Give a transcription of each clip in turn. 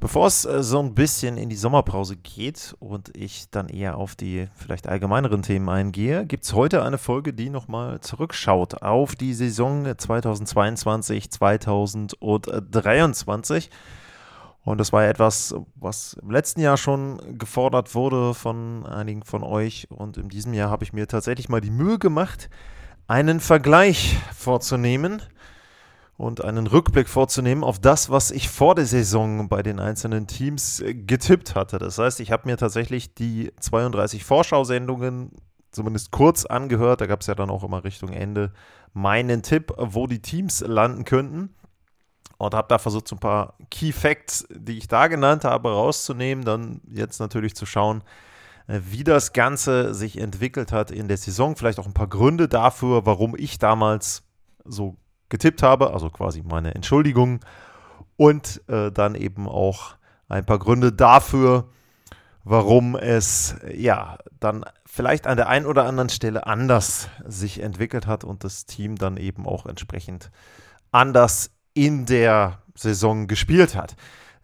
Bevor es äh, so ein bisschen in die Sommerpause geht und ich dann eher auf die vielleicht allgemeineren Themen eingehe, gibt es heute eine Folge, die nochmal zurückschaut auf die Saison 2022, 2023. Und das war etwas, was im letzten Jahr schon gefordert wurde von einigen von euch. Und in diesem Jahr habe ich mir tatsächlich mal die Mühe gemacht, einen Vergleich vorzunehmen und einen Rückblick vorzunehmen auf das, was ich vor der Saison bei den einzelnen Teams äh, getippt hatte. Das heißt, ich habe mir tatsächlich die 32 Vorschau-Sendungen zumindest kurz angehört. Da gab es ja dann auch immer Richtung Ende meinen Tipp, wo die Teams landen könnten. Und habe da versucht, so ein paar Key Facts, die ich da genannt habe, rauszunehmen. Dann jetzt natürlich zu schauen, äh, wie das Ganze sich entwickelt hat in der Saison. Vielleicht auch ein paar Gründe dafür, warum ich damals so getippt habe, also quasi meine Entschuldigung. Und äh, dann eben auch ein paar Gründe dafür, warum es ja dann vielleicht an der einen oder anderen Stelle anders sich entwickelt hat und das Team dann eben auch entsprechend anders in der Saison gespielt hat.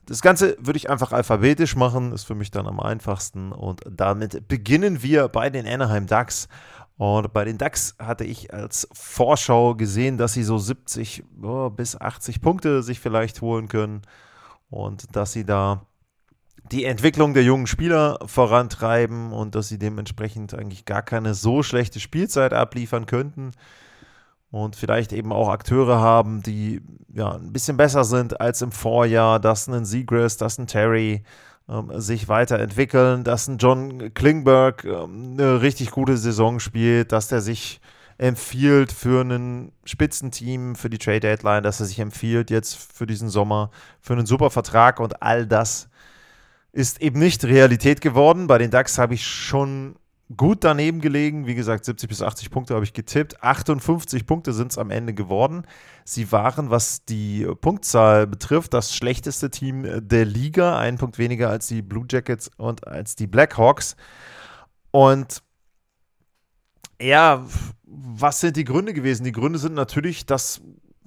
Das Ganze würde ich einfach alphabetisch machen, ist für mich dann am einfachsten. Und damit beginnen wir bei den Anaheim Ducks. Und bei den Ducks hatte ich als Vorschau gesehen, dass sie so 70 oh, bis 80 Punkte sich vielleicht holen können und dass sie da die Entwicklung der jungen Spieler vorantreiben und dass sie dementsprechend eigentlich gar keine so schlechte Spielzeit abliefern könnten und vielleicht eben auch Akteure haben, die ja ein bisschen besser sind als im Vorjahr, dass ein Seagrass, dass ein Terry sich weiterentwickeln, dass ein John Klingberg ähm, eine richtig gute Saison spielt, dass der sich empfiehlt für ein Spitzenteam, für die Trade Deadline, dass er sich empfiehlt jetzt für diesen Sommer, für einen super Vertrag und all das ist eben nicht Realität geworden. Bei den Ducks habe ich schon gut daneben gelegen. Wie gesagt, 70 bis 80 Punkte habe ich getippt. 58 Punkte sind es am Ende geworden. Sie waren, was die Punktzahl betrifft, das schlechteste Team der Liga. Ein Punkt weniger als die Blue Jackets und als die Blackhawks. Und ja, was sind die Gründe gewesen? Die Gründe sind natürlich, dass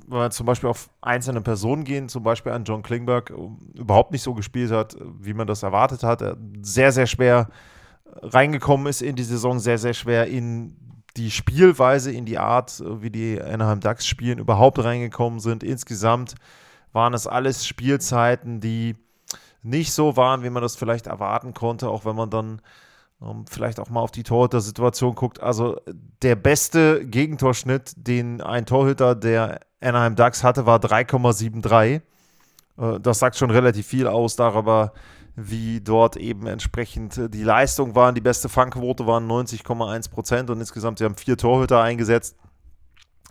wenn wir zum Beispiel auf einzelne Personen gehen, zum Beispiel an John Klingberg, überhaupt nicht so gespielt hat, wie man das erwartet hat. Sehr, sehr schwer reingekommen ist in die Saison, sehr, sehr schwer in die Spielweise, in die Art, wie die Anaheim Ducks spielen, überhaupt reingekommen sind. Insgesamt waren es alles Spielzeiten, die nicht so waren, wie man das vielleicht erwarten konnte, auch wenn man dann ähm, vielleicht auch mal auf die Torhüter-Situation guckt. Also der beste Gegentorschnitt, den ein Torhüter der Anaheim Ducks hatte, war 3,73. Äh, das sagt schon relativ viel aus darüber, wie dort eben entsprechend äh, die Leistung waren. Die beste Fangquote waren 90,1 Prozent und insgesamt, sie haben vier Torhüter eingesetzt.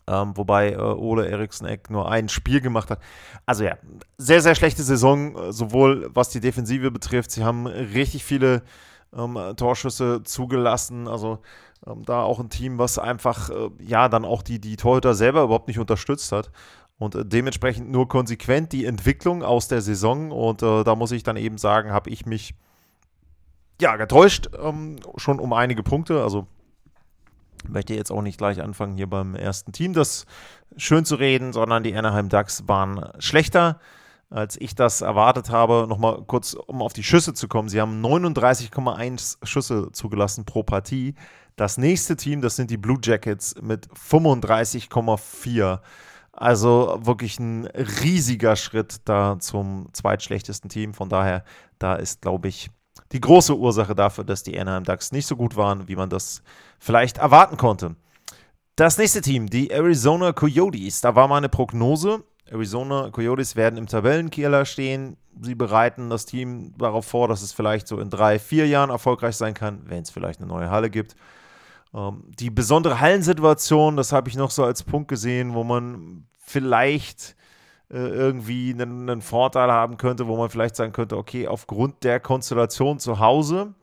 Ähm, wobei äh, Ole Eriksson-Eck nur ein Spiel gemacht hat. Also ja, sehr, sehr schlechte Saison, äh, sowohl was die Defensive betrifft. Sie haben richtig viele ähm, Torschüsse zugelassen. Also ähm, da auch ein Team, was einfach, äh, ja, dann auch die, die Torhüter selber überhaupt nicht unterstützt hat. Und äh, dementsprechend nur konsequent die Entwicklung aus der Saison. Und äh, da muss ich dann eben sagen, habe ich mich ja getäuscht, ähm, schon um einige Punkte. Also möchte jetzt auch nicht gleich anfangen, hier beim ersten Team das schön zu reden, sondern die Anaheim Ducks waren schlechter, als ich das erwartet habe. Nochmal kurz, um auf die Schüsse zu kommen. Sie haben 39,1 Schüsse zugelassen pro Partie. Das nächste Team, das sind die Blue Jackets mit 35,4. Also wirklich ein riesiger Schritt da zum zweitschlechtesten Team. Von daher, da ist, glaube ich, die große Ursache dafür, dass die Anaheim Ducks nicht so gut waren, wie man das vielleicht erwarten konnte. Das nächste Team, die Arizona Coyotes. Da war meine Prognose. Arizona Coyotes werden im Tabellenkeller stehen. Sie bereiten das Team darauf vor, dass es vielleicht so in drei, vier Jahren erfolgreich sein kann, wenn es vielleicht eine neue Halle gibt. Ähm, die besondere Hallensituation, das habe ich noch so als Punkt gesehen, wo man vielleicht äh, irgendwie einen, einen, Vorteil haben könnte, wo man vielleicht sagen könnte, okay, aufgrund der Konstellation zu Hause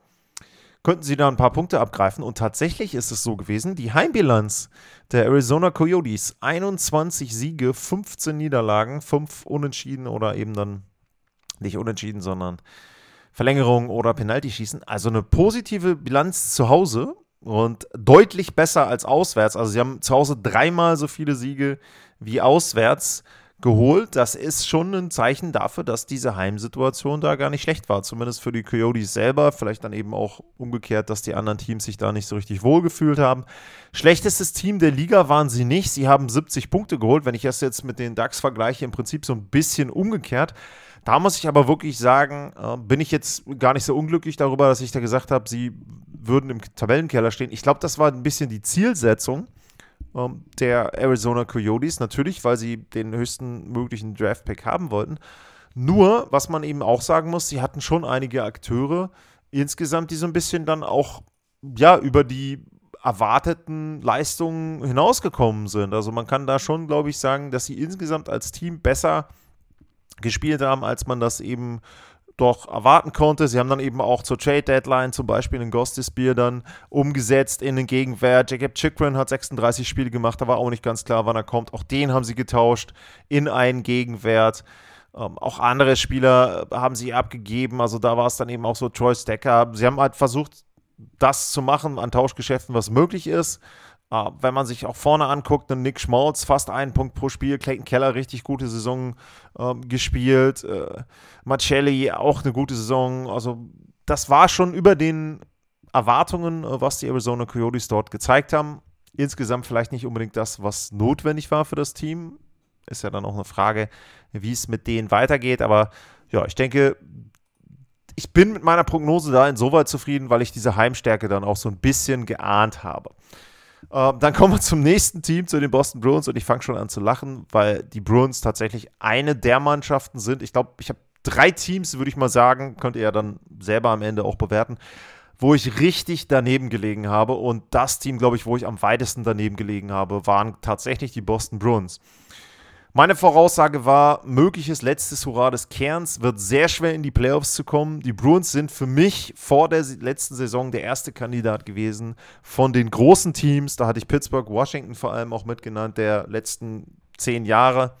könnten sie da ein paar Punkte abgreifen. Und tatsächlich ist es so gewesen, die Heimbilanz der Arizona Coyotes, 21 Siege, 15 Niederlagen, 5 Unentschieden oder eben dann nicht Unentschieden, sondern Verlängerung oder Penalty-Schießen. Also eine positive Bilanz zu Hause und deutlich besser als auswärts. Also sie haben zu Hause dreimal so viele Siege wie auswärts geholt. Das ist schon ein Zeichen dafür, dass diese Heimsituation da gar nicht schlecht war. Zumindest für die Coyotes selber. Vielleicht dann eben auch umgekehrt, dass die anderen Teams sich da nicht so richtig wohlgefühlt haben. Schlechtestes Team der Liga waren sie nicht. Sie haben 70 Punkte geholt. Wenn ich das jetzt mit den DAX vergleiche, im Prinzip so ein bisschen umgekehrt. Da muss ich aber wirklich sagen, äh, bin ich jetzt gar nicht so unglücklich darüber, dass ich da gesagt habe, sie würden im Tabellenkeller stehen. Ich glaube, das war ein bisschen die Zielsetzung ähm, der Arizona Coyotes, natürlich, weil sie den höchsten möglichen Draft-Pick haben wollten. Nur, was man eben auch sagen muss, sie hatten schon einige Akteure insgesamt, die so ein bisschen dann auch ja, über die erwarteten Leistungen hinausgekommen sind. Also man kann da schon, glaube ich, sagen, dass sie insgesamt als Team besser gespielt haben, als man das eben doch erwarten konnte. Sie haben dann eben auch zur Trade Deadline zum Beispiel einen Gostisbier dann umgesetzt in den Gegenwert. Jacob Chikrin hat 36 Spiele gemacht, da war auch nicht ganz klar, wann er kommt. Auch den haben sie getauscht in einen Gegenwert. Ähm, auch andere Spieler haben sie abgegeben. Also da war es dann eben auch so Troy Stecker. Sie haben halt versucht, das zu machen an Tauschgeschäften, was möglich ist. Uh, wenn man sich auch vorne anguckt, dann Nick Schmalz, fast einen Punkt pro Spiel, Clayton Keller, richtig gute Saison uh, gespielt, uh, Marcelli, auch eine gute Saison. Also, das war schon über den Erwartungen, äh, was die Arizona Coyotes dort gezeigt haben. Insgesamt vielleicht nicht unbedingt das, was notwendig war für das Team. Ist ja dann auch eine Frage, wie es mit denen weitergeht. Aber ja, ich denke, ich bin mit meiner Prognose da insoweit zufrieden, weil ich diese Heimstärke dann auch so ein bisschen geahnt habe. Ähm, dann kommen wir zum nächsten Team, zu den Boston Bruins. Und ich fange schon an zu lachen, weil die Bruins tatsächlich eine der Mannschaften sind. Ich glaube, ich habe drei Teams, würde ich mal sagen, könnt ihr ja dann selber am Ende auch bewerten, wo ich richtig daneben gelegen habe. Und das Team, glaube ich, wo ich am weitesten daneben gelegen habe, waren tatsächlich die Boston Bruins. Meine Voraussage war, mögliches letztes Hurra des Kerns wird sehr schwer in die Playoffs zu kommen. Die Bruins sind für mich vor der letzten Saison der erste Kandidat gewesen von den großen Teams. Da hatte ich Pittsburgh, Washington vor allem auch mitgenannt, der letzten zehn Jahre,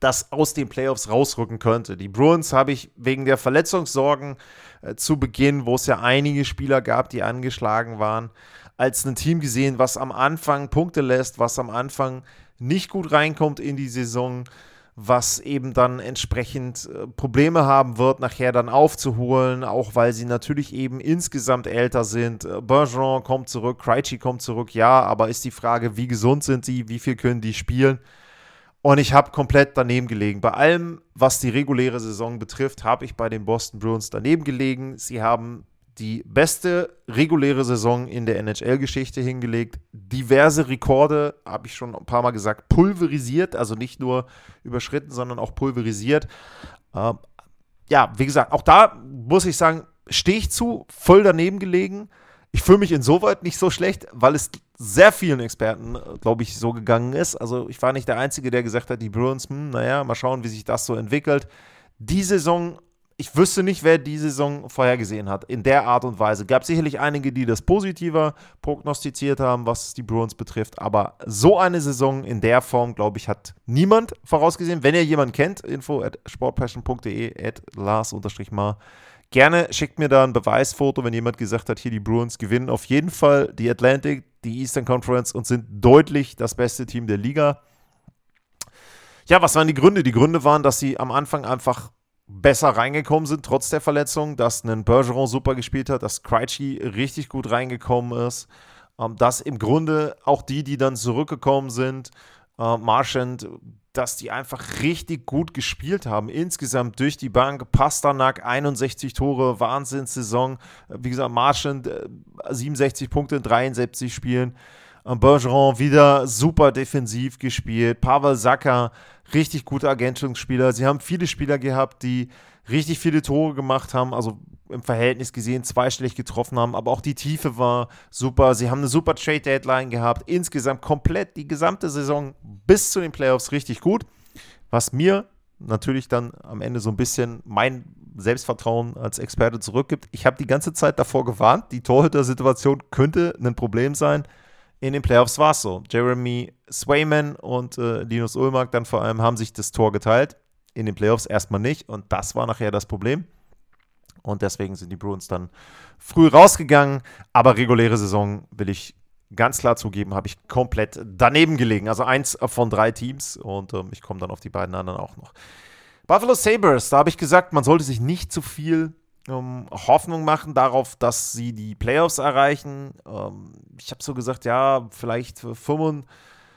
das aus den Playoffs rausrücken könnte. Die Bruins habe ich wegen der Verletzungssorgen äh, zu Beginn, wo es ja einige Spieler gab, die angeschlagen waren, als ein Team gesehen, was am Anfang Punkte lässt, was am Anfang nicht gut reinkommt in die Saison, was eben dann entsprechend äh, Probleme haben wird, nachher dann aufzuholen, auch weil sie natürlich eben insgesamt älter sind. Äh, Bergeron kommt zurück, Krejci kommt zurück, ja, aber ist die Frage, wie gesund sind sie, wie viel können die spielen? Und ich habe komplett daneben gelegen. Bei allem, was die reguläre Saison betrifft, habe ich bei den Boston Bruins daneben gelegen. Sie haben die beste reguläre Saison in der NHL-Geschichte hingelegt. Diverse Rekorde, habe ich schon ein paar Mal gesagt, pulverisiert, also nicht nur überschritten, sondern auch pulverisiert. Ähm, ja, wie gesagt, auch da muss ich sagen, stehe ich zu, voll daneben gelegen. Ich fühle mich insoweit nicht so schlecht, weil es sehr vielen Experten, glaube ich, so gegangen ist. Also ich war nicht der Einzige, der gesagt hat, die Bruins, hm, naja, mal schauen, wie sich das so entwickelt. Die Saison ich wüsste nicht, wer die Saison vorhergesehen hat. In der Art und Weise. Gab sicherlich einige, die das positiver prognostiziert haben, was die Bruins betrifft. Aber so eine Saison in der Form, glaube ich, hat niemand vorausgesehen. Wenn ihr jemanden kennt, info at sportpassion.de at Lars-mar. Gerne schickt mir da ein Beweisfoto, wenn jemand gesagt hat, hier die Bruins gewinnen auf jeden Fall die Atlantic, die Eastern Conference und sind deutlich das beste Team der Liga. Ja, was waren die Gründe? Die Gründe waren, dass sie am Anfang einfach besser reingekommen sind, trotz der Verletzung, dass ein Bergeron super gespielt hat, dass Krejci richtig gut reingekommen ist, ähm, dass im Grunde auch die, die dann zurückgekommen sind, äh, Marchand, dass die einfach richtig gut gespielt haben. Insgesamt durch die Bank. Pasternak 61 Tore, Wahnsinnssaison. Wie gesagt, Marchand äh, 67 Punkte in 73 Spielen. Bergeron wieder super defensiv gespielt. Pavel Sacker, richtig guter Ergänzungsspieler. Sie haben viele Spieler gehabt, die richtig viele Tore gemacht haben, also im Verhältnis gesehen zweistellig getroffen haben, aber auch die Tiefe war super. Sie haben eine super Trade Deadline gehabt. Insgesamt komplett die gesamte Saison bis zu den Playoffs richtig gut. was mir natürlich dann am Ende so ein bisschen mein Selbstvertrauen als Experte zurückgibt. Ich habe die ganze Zeit davor gewarnt, die Torhüter-Situation könnte ein Problem sein. In den Playoffs war es so. Jeremy Swayman und äh, Linus Ulmark dann vor allem haben sich das Tor geteilt. In den Playoffs erstmal nicht und das war nachher das Problem. Und deswegen sind die Bruins dann früh rausgegangen. Aber reguläre Saison will ich ganz klar zugeben, habe ich komplett daneben gelegen. Also eins von drei Teams und ähm, ich komme dann auf die beiden anderen auch noch. Buffalo Sabres, da habe ich gesagt, man sollte sich nicht zu viel ähm, Hoffnung machen darauf, dass sie die Playoffs erreichen. Ähm, ich habe so gesagt, ja, vielleicht 75,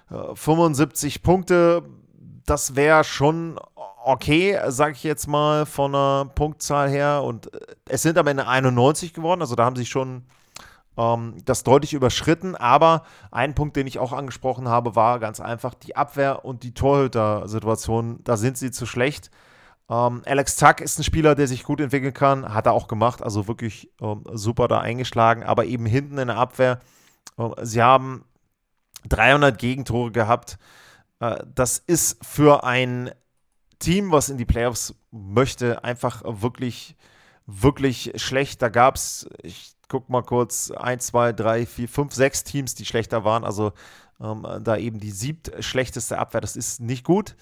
äh, 75 Punkte, das wäre schon okay, sage ich jetzt mal von der Punktzahl her. Und äh, es sind am Ende 91 geworden, also da haben sie schon ähm, das deutlich überschritten. Aber ein Punkt, den ich auch angesprochen habe, war ganz einfach die Abwehr und die Torhüter-Situation. Da sind sie zu schlecht. Ähm, Alex Tuck ist ein Spieler, der sich gut entwickeln kann, hat er auch gemacht, also wirklich ähm, super da eingeschlagen, aber eben hinten in der Abwehr. Äh, sie haben 300 Gegentore gehabt. Äh, das ist für ein Team, was in die Playoffs möchte, einfach wirklich, wirklich schlecht. Da gab es, ich guck mal kurz, 1, 2, 3, 4, 5, 6 Teams, die schlechter waren. Also ähm, da eben die siebt schlechteste Abwehr, das ist nicht gut.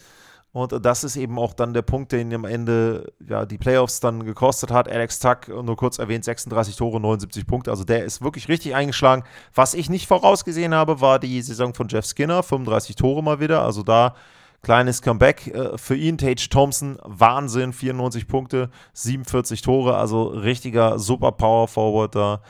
Und das ist eben auch dann der Punkt, den am Ende ja, die Playoffs dann gekostet hat. Alex Tuck, nur kurz erwähnt, 36 Tore, 79 Punkte. Also der ist wirklich richtig eingeschlagen. Was ich nicht vorausgesehen habe, war die Saison von Jeff Skinner, 35 Tore mal wieder. Also da kleines Comeback äh, für ihn. Tage Thompson, Wahnsinn, 94 Punkte, 47 Tore. Also richtiger super Power Forward da.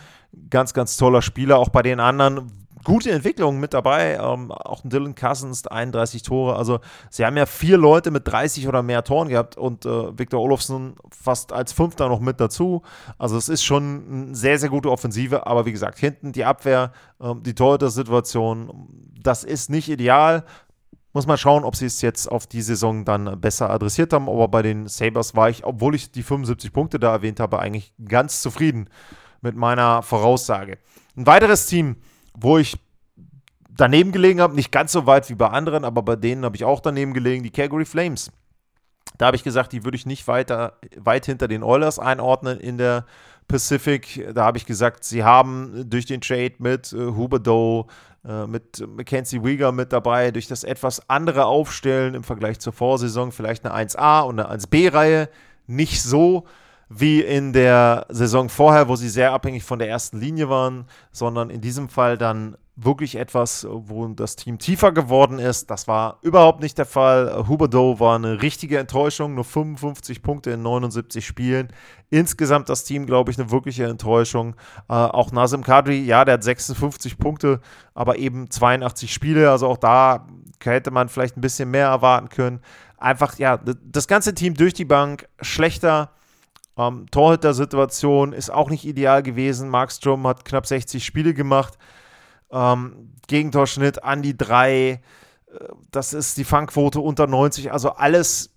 Ganz, ganz toller Spieler. Auch bei den anderen gute Entwicklungen mit dabei. Ähm, auch Dylan Cousins, 31 Tore. Also sie haben ja vier Leute mit 30 oder mehr Toren gehabt und äh, Victor Olofsson fast als Fünfter noch mit dazu. Also es ist schon eine sehr, sehr gute Offensive. Aber wie gesagt, hinten die Abwehr, ähm, die Torhüter-Situation, das ist nicht ideal. Muss man schauen, ob sie es jetzt auf die Saison dann besser adressiert haben. Aber bei den Sabres war ich, obwohl ich die 75 Punkte da erwähnt habe, eigentlich ganz zufrieden mit meiner Voraussage. Ein weiteres Team, wo ich daneben gelegen habe, nicht ganz so weit wie bei anderen, aber bei denen habe ich auch daneben gelegen, die Calgary Flames. Da habe ich gesagt, die würde ich nicht weiter, weit hinter den Oilers einordnen in der Pacific. Da habe ich gesagt, sie haben durch den Trade mit äh, Huberdeau, äh, mit Mackenzie Wieger mit dabei, durch das etwas andere Aufstellen im Vergleich zur Vorsaison, vielleicht eine 1A und eine 1B-Reihe, nicht so wie in der Saison vorher, wo sie sehr abhängig von der ersten Linie waren, sondern in diesem Fall dann wirklich etwas, wo das Team tiefer geworden ist. Das war überhaupt nicht der Fall. Huberdeau war eine richtige Enttäuschung, nur 55 Punkte in 79 Spielen. Insgesamt das Team, glaube ich, eine wirkliche Enttäuschung. Äh, auch Nazim Kadri, ja, der hat 56 Punkte, aber eben 82 Spiele. Also auch da hätte man vielleicht ein bisschen mehr erwarten können. Einfach, ja, das ganze Team durch die Bank schlechter ähm, Torhüter-Situation ist auch nicht ideal gewesen. Mark Strom hat knapp 60 Spiele gemacht. Ähm, Gegentorschnitt an die 3. Äh, das ist die Fangquote unter 90. Also alles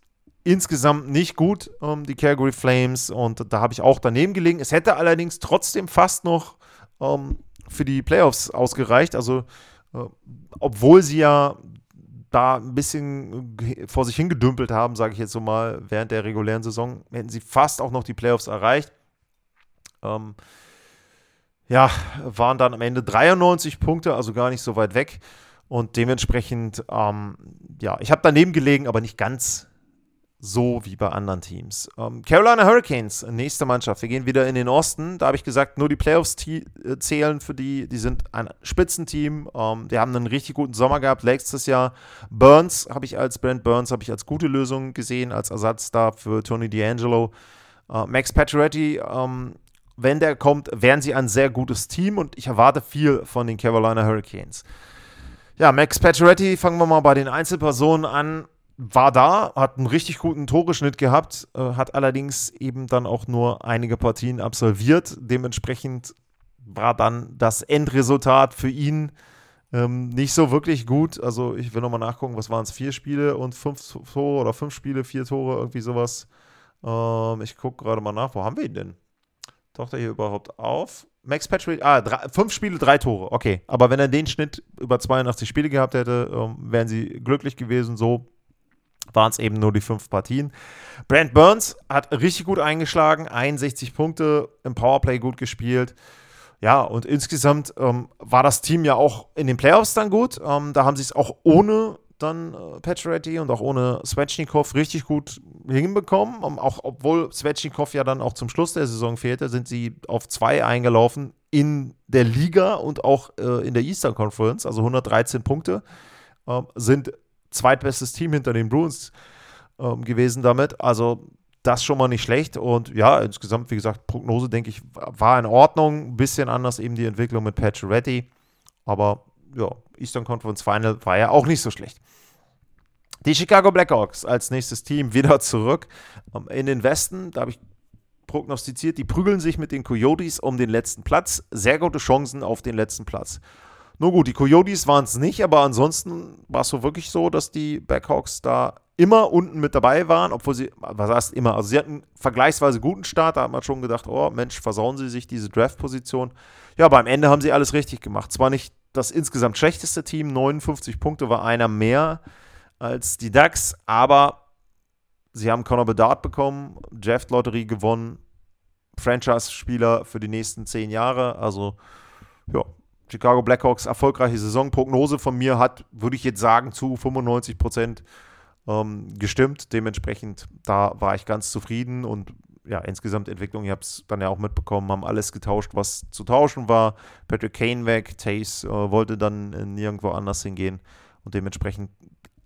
insgesamt nicht gut, ähm, die Calgary Flames. Und da habe ich auch daneben gelegen. Es hätte allerdings trotzdem fast noch ähm, für die Playoffs ausgereicht. Also, äh, obwohl sie ja da ein bisschen vor sich hingedümpelt haben, sage ich jetzt so mal, während der regulären Saison, hätten sie fast auch noch die Playoffs erreicht. Ähm, ja, waren dann am Ende 93 Punkte, also gar nicht so weit weg. Und dementsprechend, ähm, ja, ich habe daneben gelegen, aber nicht ganz so wie bei anderen Teams. Ähm, Carolina Hurricanes, nächste Mannschaft. Wir gehen wieder in den Osten. Da habe ich gesagt, nur die Playoffs äh, zählen für die. Die sind ein Spitzenteam. Ähm, die haben einen richtig guten Sommer gehabt letztes Jahr. Burns habe ich als Brent Burns habe ich als gute Lösung gesehen, als Ersatz da für Tony D'Angelo. Äh, Max Pacioretty, ähm, wenn der kommt, wären sie ein sehr gutes Team und ich erwarte viel von den Carolina Hurricanes. Ja, Max Pacioretty, fangen wir mal bei den Einzelpersonen an war da, hat einen richtig guten Toreschnitt gehabt, äh, hat allerdings eben dann auch nur einige Partien absolviert. Dementsprechend war dann das Endresultat für ihn ähm, nicht so wirklich gut. Also ich will nochmal nachgucken, was waren es? Vier Spiele und fünf Tore oder fünf Spiele, vier Tore, irgendwie sowas. Ähm, ich gucke gerade mal nach, wo haben wir ihn denn? Taucht er hier überhaupt auf? Max Patrick, ah, drei, fünf Spiele, drei Tore, okay. Aber wenn er den Schnitt über 82 Spiele gehabt hätte, ähm, wären sie glücklich gewesen. So waren es eben nur die fünf Partien. Brent Burns hat richtig gut eingeschlagen, 61 Punkte im Powerplay gut gespielt. Ja, und insgesamt ähm, war das Team ja auch in den Playoffs dann gut. Ähm, da haben sie es auch ohne dann äh, Pacioretty und auch ohne Svechnikov richtig gut hinbekommen. Um, auch obwohl Svechnikov ja dann auch zum Schluss der Saison fehlte, sind sie auf zwei eingelaufen in der Liga und auch äh, in der Eastern Conference, also 113 Punkte, äh, sind zweitbestes Team hinter den Bruins äh, gewesen damit. Also das schon mal nicht schlecht. Und ja, insgesamt, wie gesagt, Prognose, denke ich, war in Ordnung. Ein bisschen anders eben die Entwicklung mit Pacioretty. Aber ja, Eastern Conference Final war ja auch nicht so schlecht. Die Chicago Blackhawks als nächstes Team wieder zurück ähm, in den Westen. Da habe ich prognostiziert, die prügeln sich mit den Coyotes um den letzten Platz. Sehr gute Chancen auf den letzten Platz. Nur gut, die Coyotes waren es nicht, aber ansonsten war es so wirklich so, dass die Blackhawks da immer unten mit dabei waren, obwohl sie, was heißt immer, also sie hatten einen vergleichsweise guten Start, da hat man schon gedacht, oh Mensch, versauen sie sich diese Draft-Position. Ja, aber am Ende haben sie alles richtig gemacht. Zwar nicht das insgesamt schlechteste Team, 59 Punkte war einer mehr als die Ducks, aber sie haben Conor Bedard bekommen, Draft-Lotterie gewonnen, Franchise-Spieler für die nächsten zehn Jahre, also ja, Chicago Blackhawks erfolgreiche Saison. Prognose von mir hat, würde ich jetzt sagen, zu 95 Prozent ähm, gestimmt. Dementsprechend, da war ich ganz zufrieden und ja, insgesamt Entwicklung, ich habe es dann ja auch mitbekommen, haben alles getauscht, was zu tauschen war. Patrick Kane weg, Tace äh, wollte dann nirgendwo anders hingehen und dementsprechend,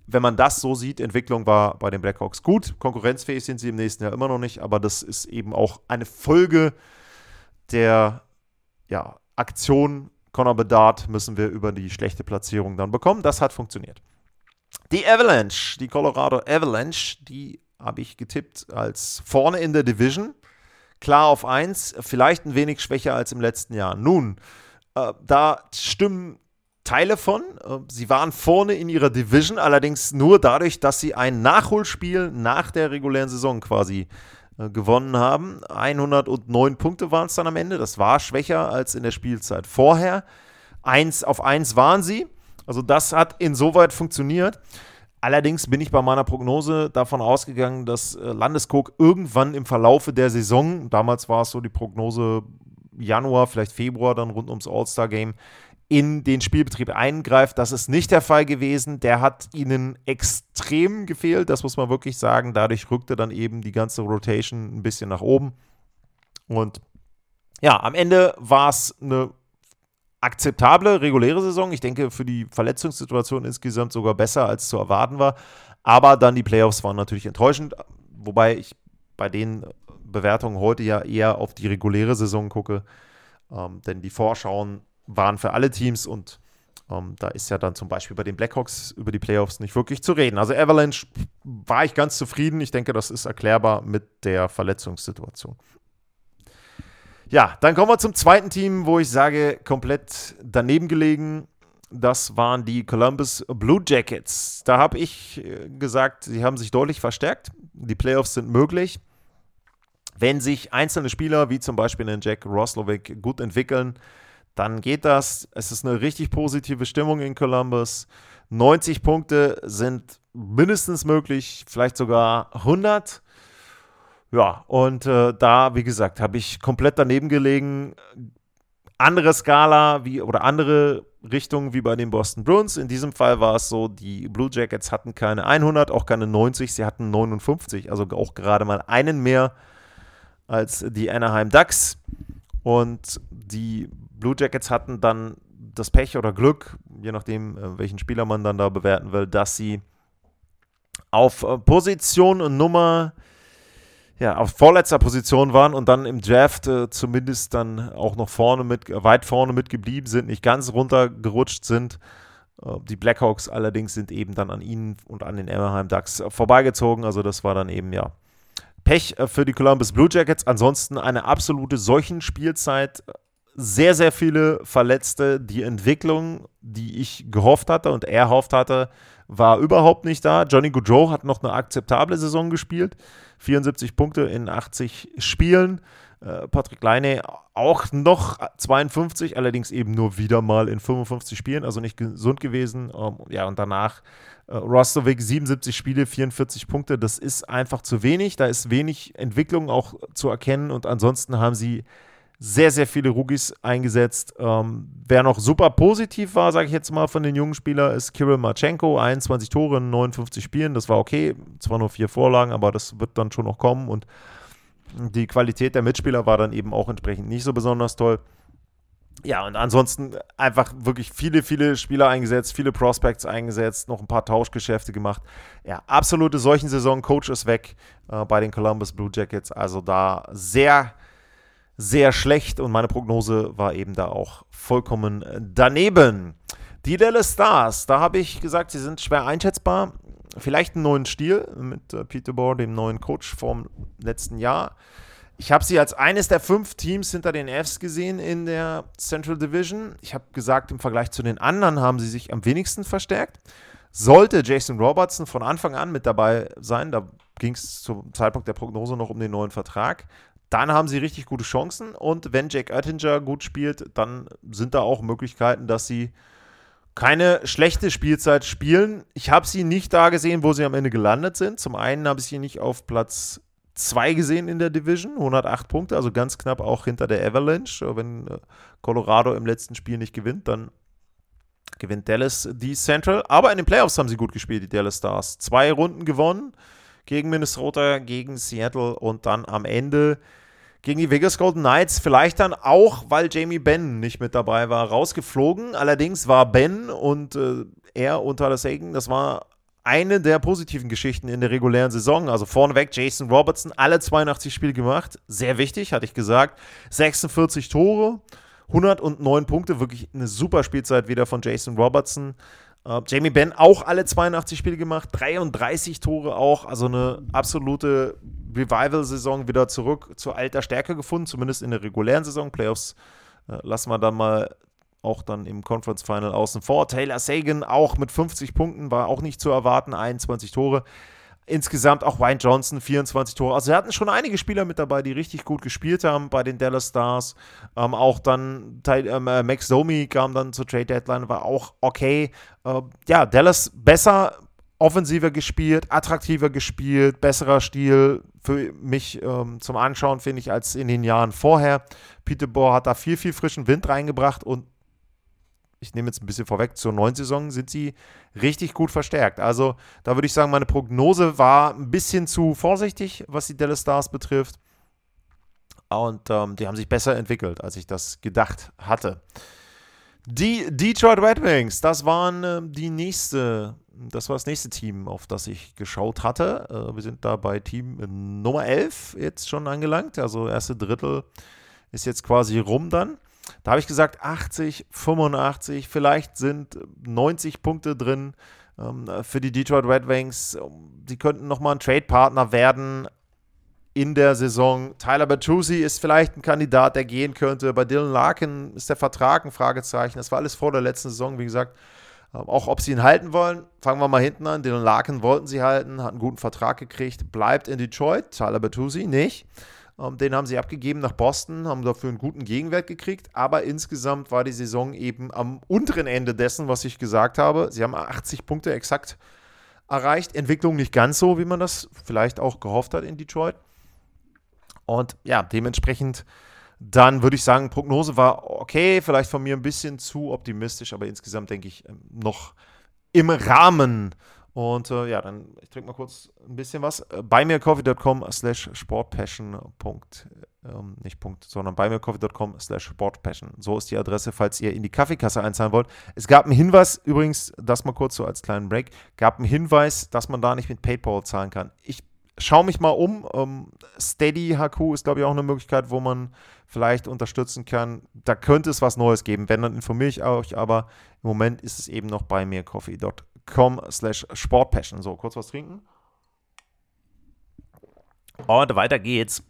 wenn man das so sieht, Entwicklung war bei den Blackhawks gut. Konkurrenzfähig sind sie im nächsten Jahr immer noch nicht, aber das ist eben auch eine Folge der ja, Aktion Connor Bedard müssen wir über die schlechte Platzierung dann bekommen. Das hat funktioniert. Die Avalanche, die Colorado Avalanche, die habe ich getippt als vorne in der Division. Klar auf 1, vielleicht ein wenig schwächer als im letzten Jahr. Nun, äh, da stimmen Teile von. Äh, sie waren vorne in ihrer Division, allerdings nur dadurch, dass sie ein Nachholspiel nach der regulären Saison quasi äh, gewonnen haben. 109 Punkte waren es dann am Ende. Das war schwächer als in der Spielzeit vorher. Eins auf eins waren sie. Also das hat insoweit funktioniert. Allerdings bin ich bei meiner Prognose davon ausgegangen, dass äh, Landeskog irgendwann im Verlaufe der Saison, damals war es so die Prognose Januar, vielleicht Februar, dann rund ums All-Star-Game, in den Spielbetrieb eingreift. Das ist nicht der Fall gewesen. Der hat ihnen extrem gefehlt, das muss man wirklich sagen. Dadurch rückte dann eben die ganze Rotation ein bisschen nach oben. Und ja, am Ende war es eine akzeptable, reguläre Saison. Ich denke, für die Verletzungssituation insgesamt sogar besser, als zu erwarten war. Aber dann die Playoffs waren natürlich enttäuschend, wobei ich bei den Bewertungen heute ja eher auf die reguläre Saison gucke. Ähm, denn die Vorschauen waren für alle Teams und ähm, da ist ja dann zum Beispiel bei den Blackhawks über die Playoffs nicht wirklich zu reden. Also Avalanche war ich ganz zufrieden. Ich denke, das ist erklärbar mit der Verletzungssituation. Ja, dann kommen wir zum zweiten Team, wo ich sage, komplett daneben gelegen. Das waren die Columbus Blue Jackets. Da habe ich äh, gesagt, sie haben sich deutlich verstärkt. Die Playoffs sind möglich. Wenn sich einzelne Spieler, wie zum Beispiel den Jack Roslovic, gut entwickeln, dann geht das. Es ist eine richtig positive Stimmung in Columbus. 90 Punkte sind mindestens möglich, vielleicht sogar 100. Ja, und äh, da, wie gesagt, habe ich komplett daneben gelegen. Andere Skala wie oder andere Richtungen wie bei den Boston Bruins. In diesem Fall war es so, die Blue Jackets hatten keine 100, auch keine 90, sie hatten 59, also auch gerade mal einen mehr als die Anaheim Ducks. Und die Blue Jackets hatten dann das Pech oder Glück, je nachdem, äh, welchen Spieler man dann da bewerten will, dass sie auf äh, Position Nummer ja, auf vorletzter Position waren und dann im Draft äh, zumindest dann auch noch vorne mit, weit vorne mitgeblieben sind, nicht ganz runtergerutscht sind. Äh, die Blackhawks allerdings sind eben dann an ihnen und an den Anaheim Ducks vorbeigezogen. Also das war dann eben ja Pech für die Columbus Blue Jackets. Ansonsten eine absolute Seuchenspielzeit sehr, sehr viele Verletzte. Die Entwicklung, die ich gehofft hatte und er hofft hatte, war überhaupt nicht da. Johnny Goudreau hat noch eine akzeptable Saison gespielt. 74 Punkte in 80 Spielen. Äh, Patrick Leine auch noch 52, allerdings eben nur wieder mal in 55 Spielen, also nicht gesund gewesen. Ähm, ja, und danach äh, Rostovic 77 Spiele, 44 Punkte. Das ist einfach zu wenig. Da ist wenig Entwicklung auch zu erkennen und ansonsten haben sie sehr, sehr viele Rookies eingesetzt. Ähm, wer noch super positiv war, sage ich jetzt mal, von den jungen Spielern, ist Kirill Marchenko. 21 Tore in 59 Spielen, das war okay. Zwar nur vier Vorlagen, aber das wird dann schon noch kommen. Und die Qualität der Mitspieler war dann eben auch entsprechend nicht so besonders toll. Ja, und ansonsten einfach wirklich viele, viele Spieler eingesetzt, viele Prospects eingesetzt, noch ein paar Tauschgeschäfte gemacht. Ja, absolute solchen Saison. Coach ist weg äh, bei den Columbus Blue Jackets. Also da sehr sehr schlecht und meine Prognose war eben da auch vollkommen daneben. Die Dallas Stars, da habe ich gesagt, sie sind schwer einschätzbar. Vielleicht einen neuen Stil mit äh, Peter Bohr, dem neuen Coach vom letzten Jahr. Ich habe sie als eines der fünf Teams hinter den Fs gesehen in der Central Division. Ich habe gesagt, im Vergleich zu den anderen haben sie sich am wenigsten verstärkt. Sollte Jason Robertson von Anfang an mit dabei sein, da ging es zum Zeitpunkt der Prognose noch um den neuen Vertrag, dann haben sie richtig gute Chancen. Und wenn Jack Oettinger gut spielt, dann sind da auch Möglichkeiten, dass sie keine schlechte Spielzeit spielen. Ich habe sie nicht da gesehen, wo sie am Ende gelandet sind. Zum einen habe ich sie nicht auf Platz 2 gesehen in der Division, 108 Punkte, also ganz knapp auch hinter der Avalanche. Wenn äh, Colorado im letzten Spiel nicht gewinnt, dann gewinnt Dallas die Central. Aber in den Playoffs haben sie gut gespielt, die Dallas Stars. Zwei Runden gewonnen gegen Minnesota, gegen Seattle und dann am Ende gegen die Vegas Golden Knights. Vielleicht dann auch, weil Jamie Benn nicht mit dabei war, rausgeflogen. Allerdings war Ben und äh, er unter das Sagan, das war eine der positiven Geschichten in der regulären Saison. Also vorneweg Jason Robertson, alle 82 Spiele gemacht. Sehr wichtig, hatte ich gesagt. 46 Tore, 109 Punkte. Wirklich eine super Spielzeit wieder von Jason Robertson. Uh, Jamie Benn auch alle 82 Spiele gemacht, 33 Tore auch, also eine absolute Revival-Saison wieder zurück zu alter Stärke gefunden, zumindest in der regulären Saison. Playoffs äh, lassen wir dann mal auch dann im Conference Final außen vor. Taylor Sagan auch mit 50 Punkten, war auch nicht zu erwarten, 21 Tore. Insgesamt auch Wayne Johnson, 24 Tore. Also wir hatten schon einige Spieler mit dabei, die richtig gut gespielt haben bei den Dallas Stars. Ähm, auch dann ähm, äh, Max Domi kam dann zur Trade Deadline, war auch okay. Äh, ja, Dallas besser, offensiver gespielt, attraktiver gespielt, besserer Stil für mich ähm, zum Anschauen, finde ich, als in den Jahren vorher. Peter Bohr hat da viel, viel frischen Wind reingebracht und ich nehme jetzt ein bisschen vorweg, zur neuen Saison sind sie richtig gut verstärkt. Also da würde ich sagen, meine Prognose war ein bisschen zu vorsichtig, was die Dallas Stars betrifft. Und ähm, die haben sich besser entwickelt, als ich das gedacht hatte. Die Detroit Red Wings, das waren äh, die nächste, das war das nächste Team, auf das ich geschaut hatte. Äh, wir sind da bei Team Nummer 11 jetzt schon angelangt. Also erste Drittel ist jetzt quasi rum dann. Da habe ich gesagt, 80, 85, vielleicht sind 90 Punkte drin ähm, für die Detroit Red Wings. Sie könnten nochmal ein Trade-Partner werden in der Saison. Tyler Bertuzzi ist vielleicht ein Kandidat, der gehen könnte. Bei Dylan Larkin ist der Vertrag ein Fragezeichen. Das war alles vor der letzten Saison, wie gesagt. Ähm, auch ob sie ihn halten wollen, fangen wir mal hinten an. Dylan Larkin wollten sie halten, hat einen guten Vertrag gekriegt, bleibt in Detroit. Tyler Bertuzzi nicht. Ähm, den haben sie abgegeben nach Boston, haben dafür einen guten Gegenwert gekriegt, aber insgesamt war die Saison eben am unteren Ende dessen, was ich gesagt habe. Sie haben 80 Punkte exakt erreicht. Entwicklung nicht ganz so, wie man das vielleicht auch gehofft hat in Detroit. Und ja, dementsprechend dann würde ich sagen, Prognose war okay, vielleicht von mir ein bisschen zu optimistisch, aber insgesamt denke ich ähm, noch im Rahmen und äh, ja, dann, ich trinke mal kurz ein bisschen was. Äh, buymeacoffee.com slash sportpassion. Ähm, nicht Punkt, sondern buymeacoffee.com slash sportpassion. So ist die Adresse, falls ihr in die Kaffeekasse einzahlen wollt. Es gab einen Hinweis, übrigens, das mal kurz so als kleinen Break, gab einen Hinweis, dass man da nicht mit PayPal zahlen kann. Ich schaue mich mal um. Ähm, Steady HQ ist, glaube ich, auch eine Möglichkeit, wo man vielleicht unterstützen kann. Da könnte es was Neues geben. Wenn, dann informiere ich euch, aber im Moment ist es eben noch bei mir coffee.com com slash sportpassion. So, kurz was trinken. Und weiter geht's.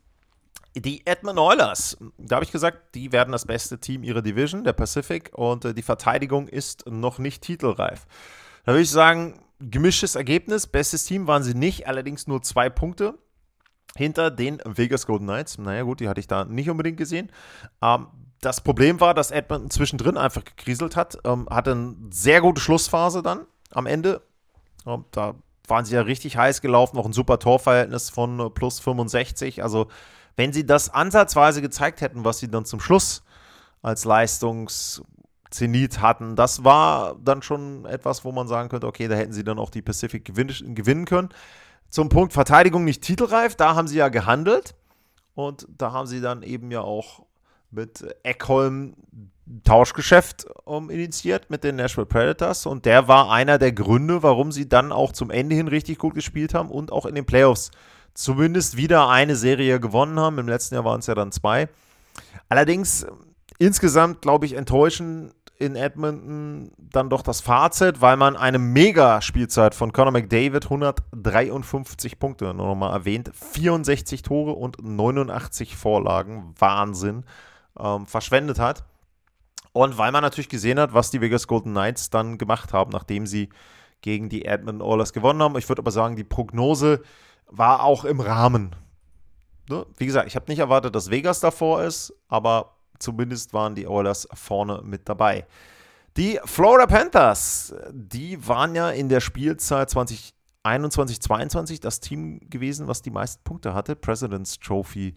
Die Edmund Oilers, da habe ich gesagt, die werden das beste Team ihrer Division, der Pacific, und äh, die Verteidigung ist noch nicht titelreif. Da würde ich sagen, gemischtes Ergebnis, bestes Team waren sie nicht, allerdings nur zwei Punkte hinter den Vegas Golden Knights. Naja, gut, die hatte ich da nicht unbedingt gesehen. Ähm, das Problem war, dass Edmonton zwischendrin einfach gekriselt hat. Ähm, hatte eine sehr gute Schlussphase dann am Ende. Da waren sie ja richtig heiß gelaufen, auch ein super Torverhältnis von äh, plus 65. Also, wenn sie das ansatzweise gezeigt hätten, was sie dann zum Schluss als Leistungszenit hatten, das war dann schon etwas, wo man sagen könnte, okay, da hätten sie dann auch die Pacific gewinn gewinnen können. Zum Punkt Verteidigung nicht titelreif, da haben sie ja gehandelt und da haben sie dann eben ja auch mit Eckholm Tauschgeschäft um, initiiert mit den Nashville Predators und der war einer der Gründe, warum sie dann auch zum Ende hin richtig gut gespielt haben und auch in den Playoffs zumindest wieder eine Serie gewonnen haben. Im letzten Jahr waren es ja dann zwei. Allerdings insgesamt, glaube ich, enttäuschend in Edmonton dann doch das Fazit, weil man eine Mega-Spielzeit von Conor McDavid, 153 Punkte, nur nochmal erwähnt, 64 Tore und 89 Vorlagen, Wahnsinn, ähm, verschwendet hat. Und weil man natürlich gesehen hat, was die Vegas Golden Knights dann gemacht haben, nachdem sie gegen die Edmonton Oilers gewonnen haben. Ich würde aber sagen, die Prognose war auch im Rahmen. Ne? Wie gesagt, ich habe nicht erwartet, dass Vegas davor ist, aber zumindest waren die Oilers vorne mit dabei. Die Florida Panthers, die waren ja in der Spielzeit 2021, 22 das Team gewesen, was die meisten Punkte hatte. President's Trophy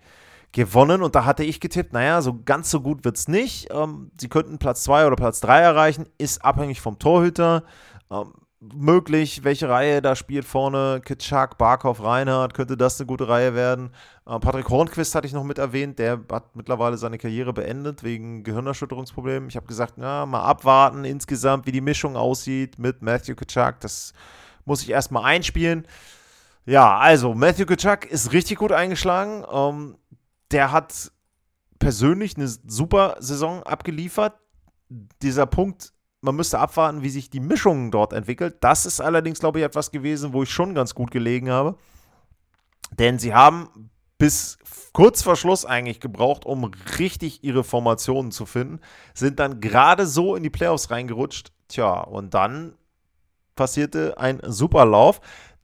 gewonnen. Und da hatte ich getippt, naja, so ganz so gut wird es nicht. Ähm, sie könnten Platz 2 oder Platz 3 erreichen, ist abhängig vom Torhüter. Ähm, möglich, welche Reihe da spielt vorne. Kitschak, Barkov, Reinhardt, könnte das eine gute Reihe werden. Äh, Patrick Hornquist hatte ich noch mit erwähnt, der hat mittlerweile seine Karriere beendet wegen Gehirnerschütterungsproblemen. Ich habe gesagt, na, mal abwarten insgesamt, wie die Mischung aussieht mit Matthew Kitschak. Das muss ich erstmal einspielen. Ja, also Matthew Kitschak ist richtig gut eingeschlagen. Ähm, der hat persönlich eine super Saison abgeliefert. Dieser Punkt man müsste abwarten, wie sich die Mischung dort entwickelt. Das ist allerdings, glaube ich, etwas gewesen, wo ich schon ganz gut gelegen habe. Denn sie haben bis kurz vor Schluss eigentlich gebraucht, um richtig ihre Formationen zu finden. Sind dann gerade so in die Playoffs reingerutscht. Tja, und dann passierte ein super Lauf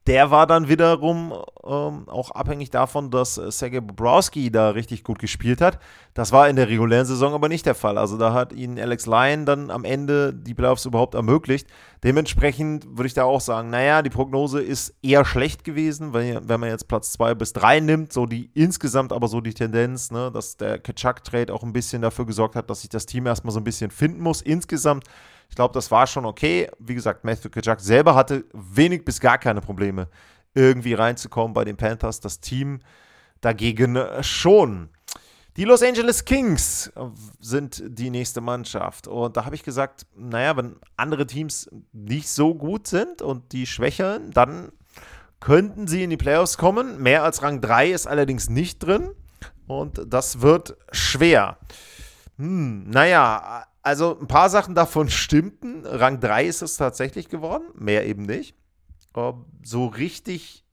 der war dann wiederum ähm, auch abhängig davon, dass äh, Sergei Bobrowski da richtig gut gespielt hat. Das war in der regulären Saison aber nicht der Fall. Also da hat ihnen Alex Lyon dann am Ende die Playoffs überhaupt ermöglicht. Dementsprechend würde ich da auch sagen, naja, die Prognose ist eher schlecht gewesen, wenn, wenn man jetzt Platz 2 bis 3 nimmt, so die insgesamt aber so die Tendenz, ne, dass der Kaczak-Trade auch ein bisschen dafür gesorgt hat, dass sich das Team erstmal so ein bisschen finden muss. Insgesamt ich glaube, das war schon okay. Wie gesagt, Matthew Kajak selber hatte wenig bis gar keine Probleme, irgendwie reinzukommen bei den Panthers. Das Team dagegen schon. Die Los Angeles Kings äh, sind die nächste Mannschaft. Und da habe ich gesagt, naja, wenn andere Teams nicht so gut sind und die schwächeren, dann könnten sie in die Playoffs kommen. Mehr als Rang 3 ist allerdings nicht drin. Und das wird schwer. Hm, naja, also ein paar Sachen davon stimmten. Rang 3 ist es tatsächlich geworden, mehr eben nicht. So richtig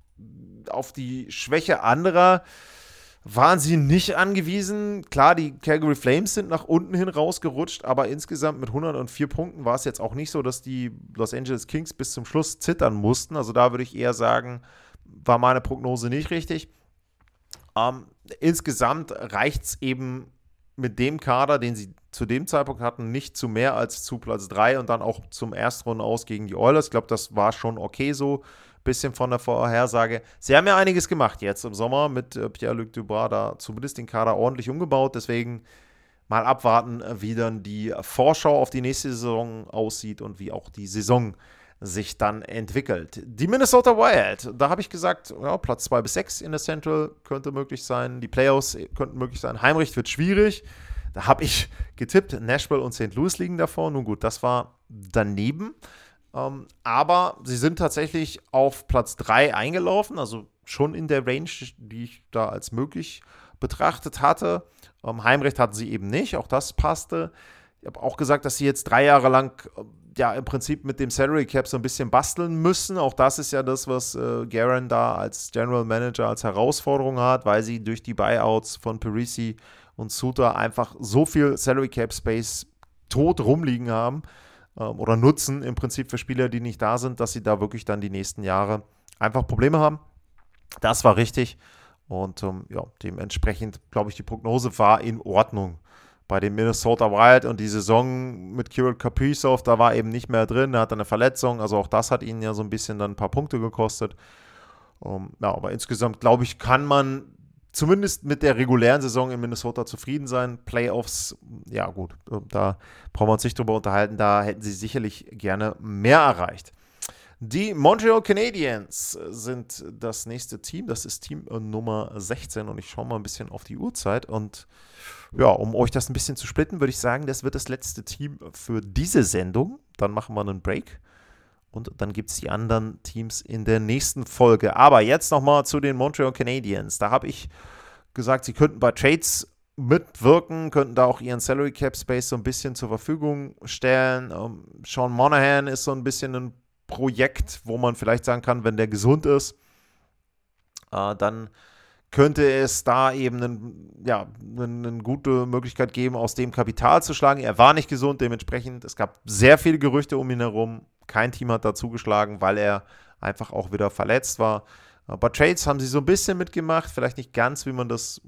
auf die Schwäche anderer waren sie nicht angewiesen. Klar, die Calgary Flames sind nach unten hin rausgerutscht, aber insgesamt mit 104 Punkten war es jetzt auch nicht so, dass die Los Angeles Kings bis zum Schluss zittern mussten. Also da würde ich eher sagen, war meine Prognose nicht richtig. Ähm, insgesamt reicht es eben mit dem Kader, den sie zu dem Zeitpunkt hatten, nicht zu mehr als zu Platz 3 und dann auch zum Erstrunden aus gegen die Oilers. Ich glaube, das war schon okay so. Bisschen von der Vorhersage. Sie haben ja einiges gemacht jetzt im Sommer mit äh, Pierre-Luc Dubois, da zumindest den Kader ordentlich umgebaut. Deswegen mal abwarten, äh, wie dann die Vorschau auf die nächste Saison aussieht und wie auch die Saison sich dann entwickelt. Die Minnesota Wild, da habe ich gesagt, ja, Platz 2 bis 6 in der Central könnte möglich sein. Die Playoffs könnten möglich sein. Heimrecht wird schwierig. Da habe ich getippt, Nashville und St. Louis liegen davor. Nun gut, das war daneben. Ähm, aber sie sind tatsächlich auf Platz 3 eingelaufen, also schon in der Range, die ich da als möglich betrachtet hatte. Ähm, Heimrecht hatten sie eben nicht, auch das passte. Ich habe auch gesagt, dass sie jetzt drei Jahre lang äh, ja im Prinzip mit dem Salary Cap so ein bisschen basteln müssen. Auch das ist ja das, was äh, Garen da als General Manager als Herausforderung hat, weil sie durch die Buyouts von Parisi und Suter einfach so viel Salary Cap Space tot rumliegen haben ähm, oder nutzen im Prinzip für Spieler, die nicht da sind, dass sie da wirklich dann die nächsten Jahre einfach Probleme haben. Das war richtig. Und ähm, ja, dementsprechend, glaube ich, die Prognose war in Ordnung bei den Minnesota Wild und die Saison mit Kirill Kaprizov, da war eben nicht mehr drin, er hatte eine Verletzung, also auch das hat ihn ja so ein bisschen dann ein paar Punkte gekostet. Um, ja, aber insgesamt, glaube ich, kann man zumindest mit der regulären Saison in Minnesota zufrieden sein. Playoffs, ja gut, da brauchen wir uns nicht drüber unterhalten, da hätten sie sicherlich gerne mehr erreicht. Die Montreal Canadiens sind das nächste Team. Das ist Team Nummer 16 und ich schaue mal ein bisschen auf die Uhrzeit. Und ja, um euch das ein bisschen zu splitten, würde ich sagen, das wird das letzte Team für diese Sendung. Dann machen wir einen Break und dann gibt es die anderen Teams in der nächsten Folge. Aber jetzt nochmal zu den Montreal Canadiens. Da habe ich gesagt, sie könnten bei Trades mitwirken, könnten da auch ihren Salary Cap Space so ein bisschen zur Verfügung stellen. Ähm, Sean Monahan ist so ein bisschen ein Projekt, wo man vielleicht sagen kann, wenn der gesund ist, äh, dann könnte es da eben einen, ja, eine, gute Möglichkeit geben, aus dem Kapital zu schlagen. Er war nicht gesund, dementsprechend, es gab sehr viele Gerüchte um ihn herum. Kein Team hat da zugeschlagen, weil er einfach auch wieder verletzt war. Bei Trades haben sie so ein bisschen mitgemacht, vielleicht nicht ganz, wie man das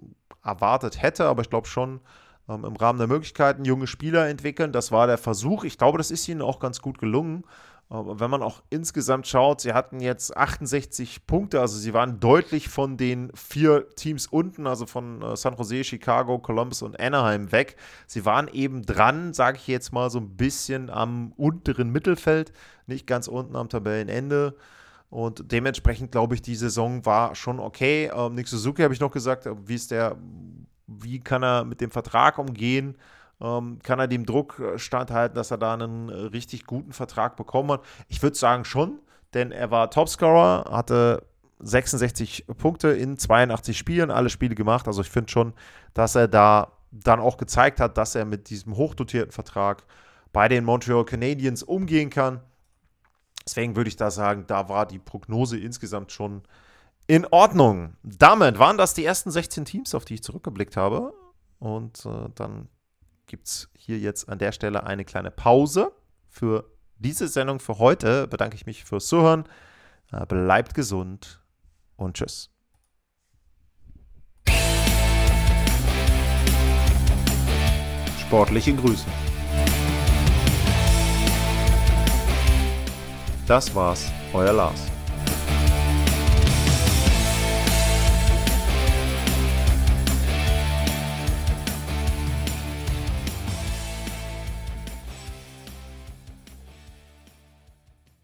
erwartet hätte, aber ich glaube schon ähm, im Rahmen der Möglichkeiten junge Spieler entwickeln. Das war der Versuch. Ich glaube, das ist ihnen auch ganz gut gelungen. Wenn man auch insgesamt schaut, sie hatten jetzt 68 Punkte, also sie waren deutlich von den vier Teams unten, also von äh, San Jose, Chicago, Columbus und Anaheim weg. Sie waren eben dran, sage ich jetzt mal, so ein bisschen am unteren Mittelfeld, nicht ganz unten am Tabellenende. Und dementsprechend glaube ich, die Saison war schon okay. Ähm, Nick Suzuki habe ich noch gesagt, äh, wie ist der, wie kann er mit dem Vertrag umgehen? Ähm, kann er dem Druck äh, standhalten, dass er da einen äh, richtig guten Vertrag bekommen hat? Ich würde sagen schon, denn er war Topscorer, hatte 66 Punkte in 82 Spielen, alle Spiele gemacht. Also ich finde schon, dass er da dann auch gezeigt hat, dass er mit diesem hochdotierten Vertrag bei den Montreal Canadiens umgehen kann. Deswegen würde ich da sagen, da war die Prognose insgesamt schon in Ordnung. Damit waren das die ersten 16 Teams, auf die ich zurückgeblickt habe. Und äh, dann gibt es hier jetzt an der Stelle eine kleine Pause für diese Sendung für heute. Bedanke ich mich fürs Zuhören. Äh, bleibt gesund und tschüss. Sportliche Grüße. Das war's, euer Lars.